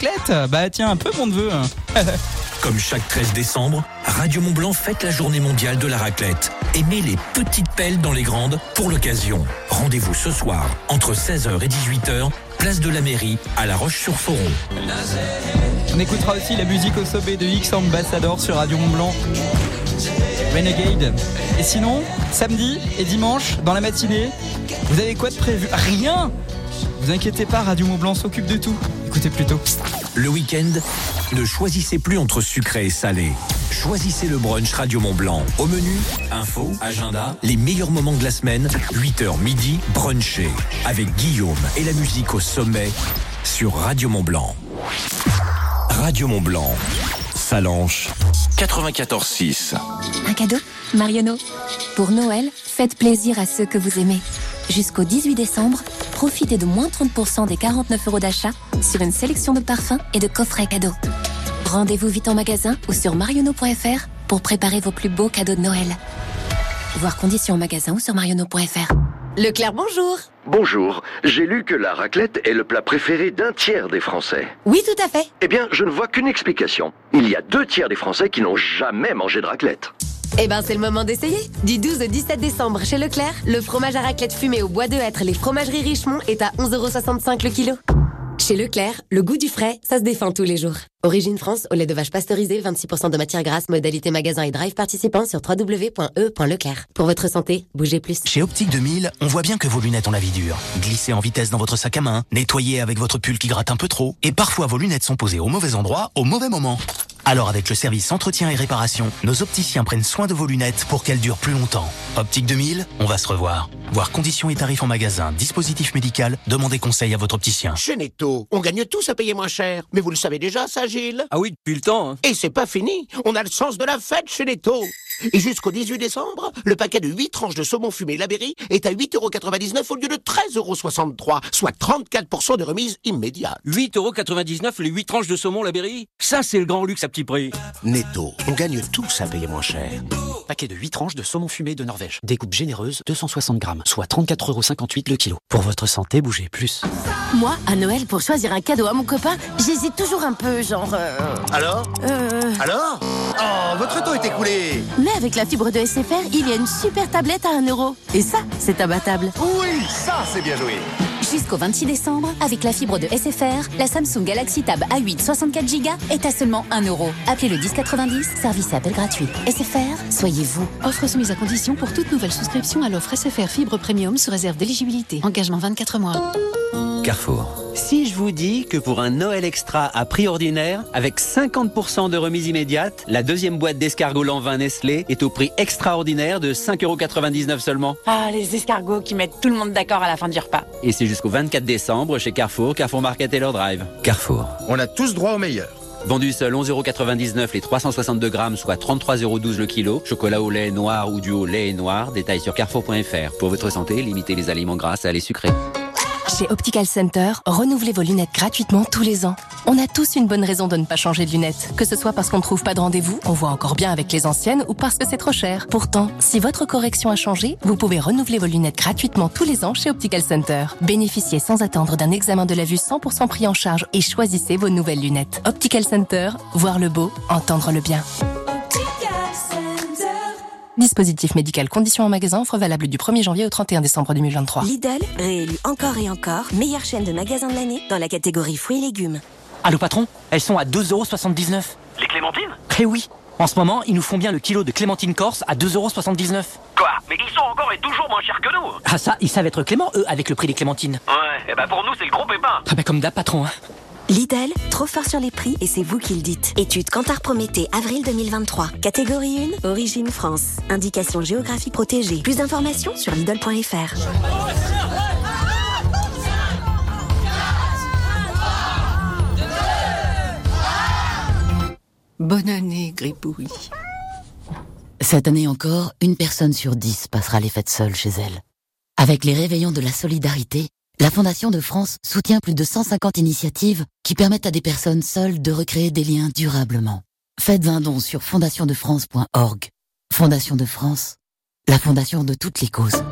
raclette Bah tiens, un peu mon neveu. Comme chaque 13 décembre, Radio Mont Blanc fête la journée mondiale de la raclette et met les petites pelles dans les grandes pour l'occasion. Rendez-vous ce soir entre 16h et 18h, place de la mairie à La Roche-sur-Foron. On écoutera aussi la musique au sommet de X Ambassador sur Radio Mont Blanc. Renegade. Et sinon, samedi et dimanche, dans la matinée, vous avez quoi de prévu? Rien Vous inquiétez pas, Radio Mont Blanc s'occupe de tout. Écoutez plutôt. Le week-end, ne choisissez plus entre sucré et salé. Choisissez le brunch Radio Mont Blanc. Au menu, info, agenda, les meilleurs moments de la semaine, 8h midi, brunché. Avec Guillaume et la musique au sommet sur Radio Mont Blanc. Radio Mont Blanc. Salanche 94.6. Un cadeau Marionneau. Pour Noël, faites plaisir à ceux que vous aimez. Jusqu'au 18 décembre, profitez de moins 30% des 49 euros d'achat sur une sélection de parfums et de coffrets cadeaux. Rendez-vous vite en magasin ou sur marionneau.fr pour préparer vos plus beaux cadeaux de Noël. Voir conditions en magasin ou sur marionneau.fr. Leclerc, bonjour. Bonjour, j'ai lu que la raclette est le plat préféré d'un tiers des Français. Oui, tout à fait. Eh bien, je ne vois qu'une explication. Il y a deux tiers des Français qui n'ont jamais mangé de raclette. Eh ben, c'est le moment d'essayer. Du 12 au 17 décembre, chez Leclerc, le fromage à raclette fumé au bois de hêtre les fromageries Richemont est à 11,65€ le kilo. Chez Leclerc, le goût du frais, ça se défend tous les jours. Origine France, au lait de vache pasteurisé, 26% de matière grasse, modalité magasin et drive participant sur www.e.leclerc. Pour votre santé, bougez plus. Chez Optique 2000, on voit bien que vos lunettes ont la vie dure. Glissez en vitesse dans votre sac à main, nettoyez avec votre pull qui gratte un peu trop, et parfois vos lunettes sont posées au mauvais endroit, au mauvais moment. Alors avec le service entretien et réparation, nos opticiens prennent soin de vos lunettes pour qu'elles durent plus longtemps. Optique 2000, on va se revoir. Voir conditions et tarifs en magasin, dispositif médical, demandez conseil à votre opticien. Chez Netto, on gagne tous à payer moins cher. Mais vous le savez déjà, ça, Gilles? Ah oui, depuis le temps. hein. Et c'est pas fini. On a le sens de la fête chez Netto. Et jusqu'au 18 décembre, le paquet de 8 tranches de saumon fumé Labéry est à 8,99€ au lieu de 13,63€, soit 34% de remise immédiate. 8,99€ les 8 tranches de saumon la Berry Ça, c'est le grand luxe à petit prix. Netto, on gagne tous à payer moins cher. Paquet de 8 tranches de saumon fumé de Norvège. Découpe généreuse, 260 grammes, soit 34,58€ le kilo. Pour votre santé, bougez plus. Moi, à Noël, pour choisir un cadeau à mon copain, j'hésite toujours un peu, genre... euh, Alors? euh, Alors? Oh, votre taux est écoulé Mais avec la fibre de SFR, il y a une super tablette à 1 euro. Et ça, c'est imbattable. Oui, ça c'est bien joué Jusqu'au 26 décembre, avec la fibre de SFR, la Samsung Galaxy Tab A8 64 Go est à seulement 1 euro. Appelez le 1090, service et appel gratuit. SFR, soyez vous. Offre soumise à condition pour toute nouvelle souscription à l'offre SFR Fibre Premium sous réserve d'éligibilité. Engagement 24 mois. Carrefour. Si je vous dis que pour un Noël extra à prix ordinaire, avec 50% de remise immédiate, la deuxième boîte d'escargots vin Nestlé est au prix extraordinaire de 5,99€ seulement. Ah, les escargots qui mettent tout le monde d'accord à la fin du repas. Et c'est jusqu'au 24 décembre chez Carrefour, Carrefour Market et leur drive. Carrefour. On a tous droit au meilleur. Vendu seul 11,99€ les 362 grammes, soit 33,12€ le kilo. Chocolat au lait noir ou duo lait et noir. Détail sur carrefour.fr. Pour votre santé, limitez les aliments gras et les sucrés. Chez Optical Center, renouvelez vos lunettes gratuitement tous les ans. On a tous une bonne raison de ne pas changer de lunettes. Que ce soit parce qu'on ne trouve pas de rendez-vous, on voit encore bien avec les anciennes ou parce que c'est trop cher. Pourtant, si votre correction a changé, vous pouvez renouveler vos lunettes gratuitement tous les ans chez Optical Center. Bénéficiez sans attendre d'un examen de la vue 100% pris en charge et choisissez vos nouvelles lunettes. Optical Center, voir le beau, entendre le bien. Dispositif médical, conditions en magasin, offre valable du 1er janvier au 31 décembre 2023. Lidl, réélu encore et encore, meilleure chaîne de magasins de l'année dans la catégorie fruits et légumes. Allô patron Elles sont à 2,79€. Les clémentines? Eh oui En ce moment, ils nous font bien le kilo de clémentine corse à 2,79€. Quoi Mais ils sont encore et toujours moins chers que nous Ah ça, ils savent être cléments, eux, avec le prix des clémentines. Ouais, et bah pour nous c'est le gros pépin Ah bah comme d'hab patron, hein. Lidl, trop fort sur les prix et c'est vous qui le dites. Étude Cantar Prométhée, avril 2023. Catégorie 1, origine France. Indication géographique protégée. Plus d'informations sur Lidl.fr. Bonne année, Gripouille. Cette année encore, une personne sur dix passera les fêtes seule chez elle. Avec les réveillons de la solidarité, la Fondation de France soutient plus de 150 initiatives qui permettent à des personnes seules de recréer des liens durablement. Faites un don sur fondationdefrance.org. Fondation de France, la fondation de toutes les causes.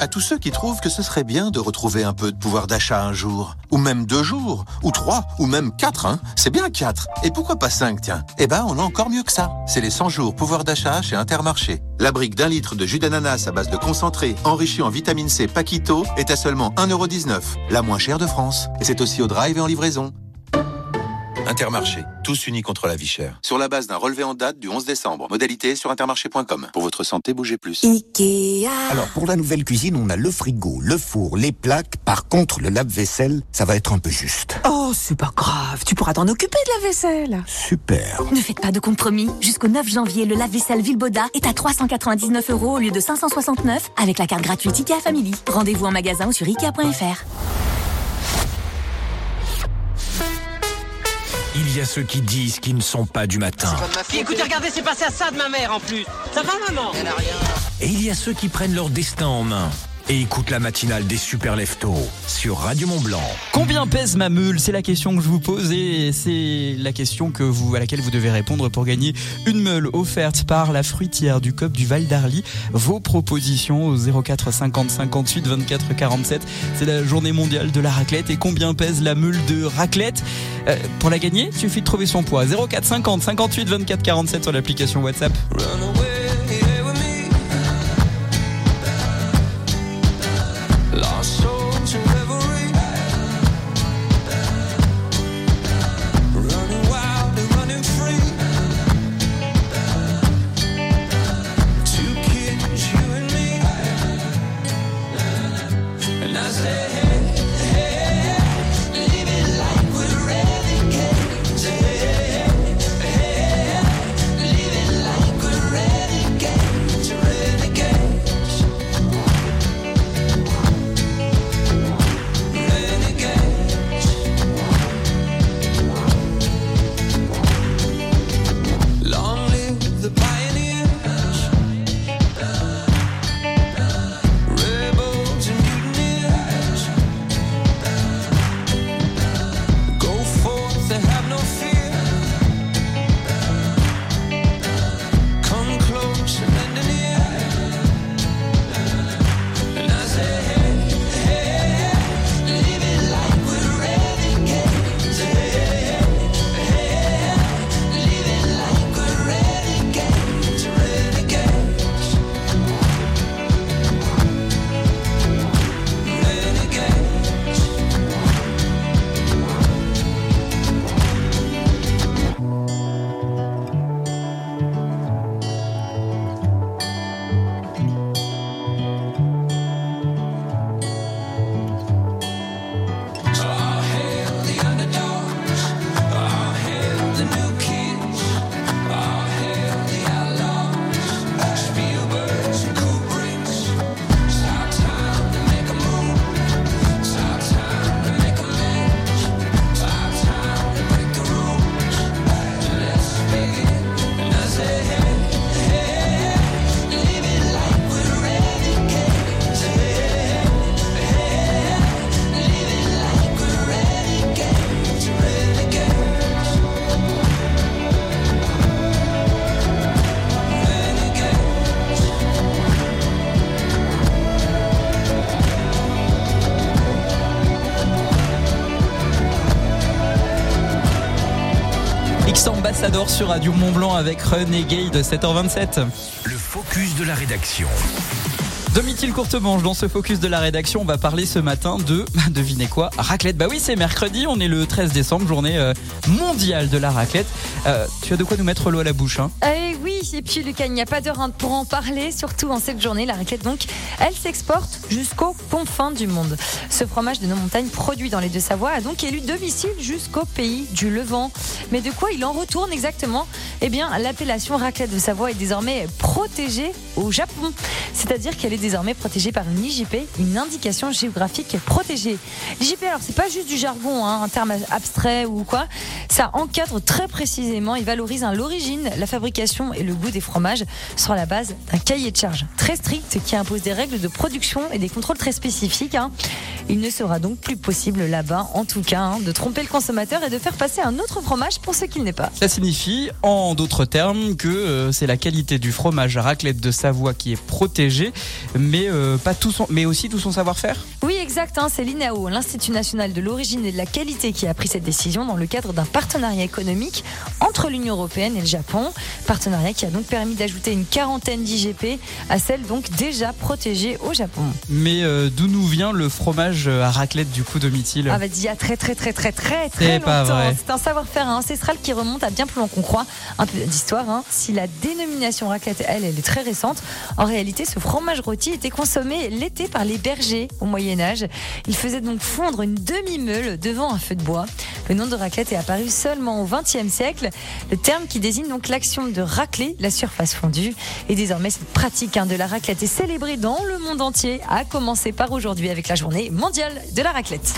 À tous ceux qui trouvent que ce serait bien de retrouver un peu de pouvoir d'achat un jour, ou même deux jours, ou trois, ou même quatre, hein. C'est bien quatre. Et pourquoi pas cinq, tiens? Eh ben, on a encore mieux que ça. C'est les 100 jours pouvoir d'achat chez Intermarché. La brique d'un litre de jus d'ananas à base de concentré, enrichi en vitamine C Paquito, est à seulement 1,19€, la moins chère de France. Et c'est aussi au drive et en livraison. Intermarché, tous unis contre la vie chère. Sur la base d'un relevé en date du 11 décembre. Modalité sur intermarché.com. Pour votre santé, bougez plus. Ikea. Alors pour la nouvelle cuisine, on a le frigo, le four, les plaques. Par contre, le lave-vaisselle, ça va être un peu juste. Oh, c'est pas grave, tu pourras t'en occuper de la vaisselle. Super. Ne faites pas de compromis. Jusqu'au 9 janvier, le lave-vaisselle Villeboda est à 399 euros au lieu de 569 avec la carte gratuite IKEA Family. Rendez-vous en magasin ou sur Ikea.fr. Il y a ceux qui disent qu'ils ne sont pas du matin. Écoutez, regardez, c'est passé à ça de ma mère en plus. Ça va, maman? Elle a rien. Et il y a ceux qui prennent leur destin en main. Et écoutent la matinale des super leftos sur Radio Mont Blanc. Combien pèse ma meule C'est la question que je vous pose et c'est la question que vous, à laquelle vous devez répondre pour gagner une meule offerte par la fruitière du COP du Val d'Arly. Vos propositions au 04 50 58 24 47. C'est la journée mondiale de la raclette et combien pèse la meule de raclette? Euh, Pour la gagner, il suffit de trouver son poids. 04 50 58 24 47 sur l'application WhatsApp. Ambassador sur Radio Mont Blanc avec Renegade 7h27. Le focus de la rédaction. Domitil Courtemanche, dans ce focus de la rédaction, on va parler ce matin de, devinez quoi, raclette. Bah oui, c'est mercredi, on est le 13 décembre, journée euh, mondiale de la raclette. Euh, tu as de quoi nous mettre l'eau à la bouche, hein? Eh oui, et puis Lucas, il n'y a pas d'heure hein, pour en parler, surtout en cette journée. La raclette, donc, elle s'exporte jusqu'aux confins du monde. Ce fromage de nos montagnes, produit dans les Deux-Savoies, a donc élu domicile jusqu'au pays du Levant. Mais de quoi il en retourne exactement? Eh bien, l'appellation raclette de Savoie est désormais protégée au Japon. C'est-à-dire qu'elle est désormais protégée par une IGP, une indication géographique protégée. L'IGP, alors, c'est pas juste du jargon, hein, un terme abstrait ou quoi. Ça encadre très précisément et valorise l'origine, la fabrication et le le goût des fromages sur la base d'un cahier de charge très strict qui impose des règles de production et des contrôles très spécifiques. hein. Il ne sera donc plus possible là-bas, en tout cas, hein, de tromper le consommateur et de faire passer un autre fromage pour ce qu'il n'est pas. Ça signifie, en d'autres termes, que euh, c'est la qualité du fromage raclette de Savoie qui est protégée, mais, euh, aussi tout son savoir-faire? Exact. hein, c'est l'INAO, l'Institut national de l'origine et de la qualité, qui a pris cette décision dans le cadre d'un partenariat économique entre l'Union européenne et le Japon. Partenariat qui a donc permis d'ajouter une quarantaine d'IGP à celles donc déjà protégées au Japon. Mais euh, d'où nous vient le fromage à raclette du coup Domitil Ah bah d'il y a très très très très très très longtemps. C'est un savoir-faire ancestral qui remonte à bien plus loin qu'on croit. Un peu d'histoire. hein. Si la dénomination raclette, elle, elle est très récente, en réalité, ce fromage rôti était consommé l'été par les bergers au Moyen Âge. Il faisait donc fondre une demi-meule devant un feu de bois. Le nom de raclette est apparu seulement au XXe siècle. Le terme qui désigne donc l'action de racler la surface fondue. Et désormais, cette pratique hein, de la raclette est célébrée dans le monde entier, à commencer par aujourd'hui avec la journée mondiale de la raclette.